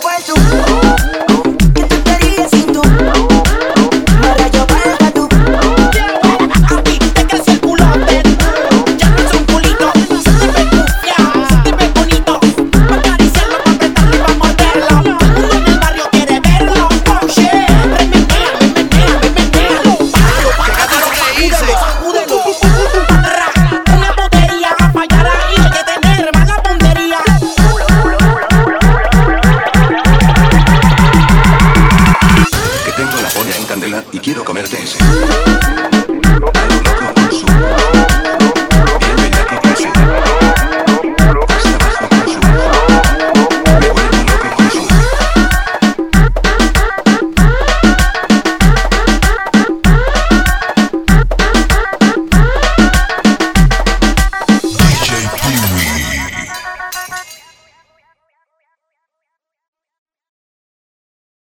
fight you. y quiero comerte ese.